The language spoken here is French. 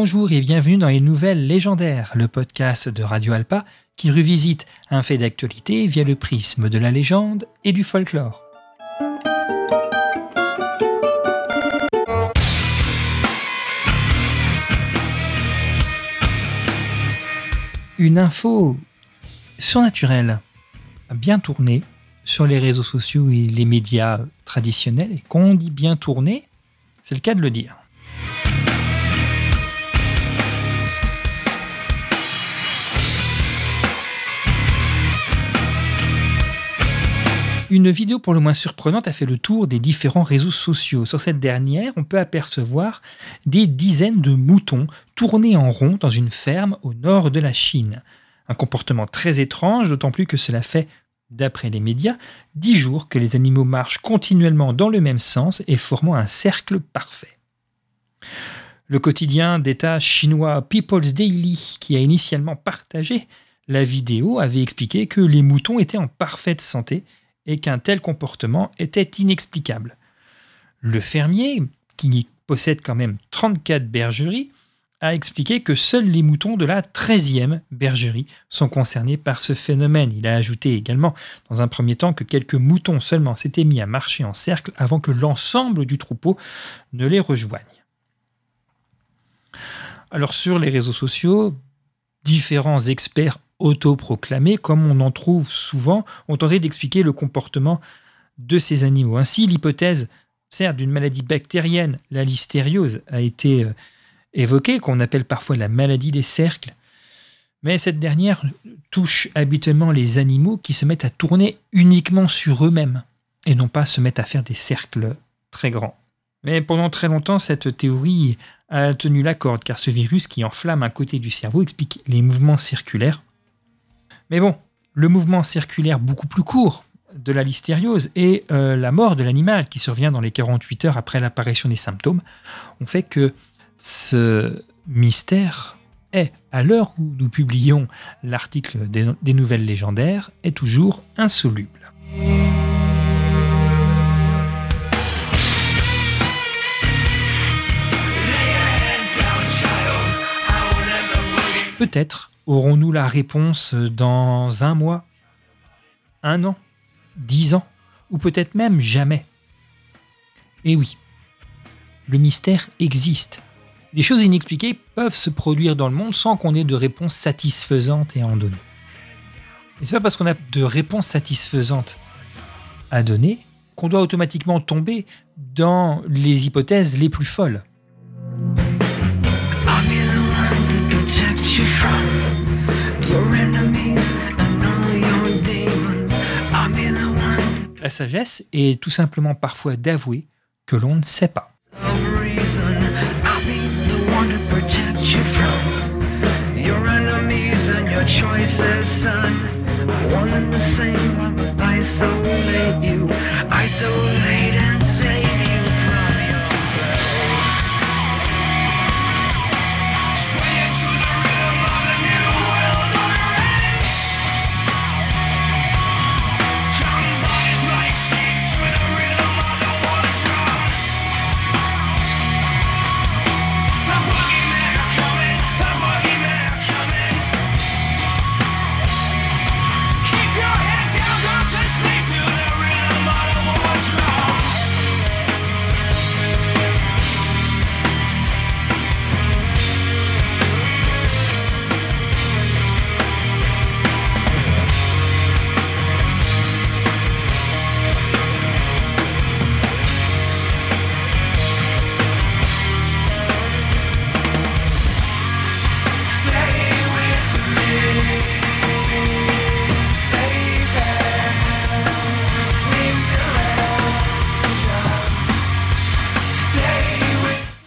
Bonjour et bienvenue dans les Nouvelles Légendaires, le podcast de Radio Alpa qui revisite un fait d'actualité via le prisme de la légende et du folklore. Une info surnaturelle bien tourné sur les réseaux sociaux et les médias traditionnels. Et quand on dit bien tourné, c'est le cas de le dire. Une vidéo pour le moins surprenante a fait le tour des différents réseaux sociaux. Sur cette dernière, on peut apercevoir des dizaines de moutons tournés en rond dans une ferme au nord de la Chine. Un comportement très étrange, d'autant plus que cela fait, d'après les médias, dix jours que les animaux marchent continuellement dans le même sens et formant un cercle parfait. Le quotidien d'État chinois People's Daily, qui a initialement partagé la vidéo, avait expliqué que les moutons étaient en parfaite santé et qu'un tel comportement était inexplicable. Le fermier, qui possède quand même 34 bergeries, a expliqué que seuls les moutons de la 13e bergerie sont concernés par ce phénomène. Il a ajouté également, dans un premier temps, que quelques moutons seulement s'étaient mis à marcher en cercle avant que l'ensemble du troupeau ne les rejoigne. Alors sur les réseaux sociaux, différents experts autoproclamés, comme on en trouve souvent, ont tenté d'expliquer le comportement de ces animaux. Ainsi, l'hypothèse, certes, d'une maladie bactérienne, la listériose, a été euh, évoquée, qu'on appelle parfois la maladie des cercles. Mais cette dernière touche habituellement les animaux qui se mettent à tourner uniquement sur eux-mêmes et non pas se mettent à faire des cercles très grands. Mais pendant très longtemps, cette théorie a tenu la corde car ce virus qui enflamme un côté du cerveau explique les mouvements circulaires mais bon, le mouvement circulaire beaucoup plus court de la listériose et euh, la mort de l'animal qui survient dans les 48 heures après l'apparition des symptômes ont fait que ce mystère est, à l'heure où nous publions l'article des, des nouvelles légendaires, est toujours insoluble. Peut-être Aurons-nous la réponse dans un mois, un an, dix ans, ou peut-être même jamais? Eh oui, le mystère existe. Des choses inexpliquées peuvent se produire dans le monde sans qu'on ait de réponse satisfaisante et à en donner. Et c'est pas parce qu'on a de réponse satisfaisante à donner qu'on doit automatiquement tomber dans les hypothèses les plus folles. Sagesse tout simplement parfois d'avouer que l'on ne sait pas.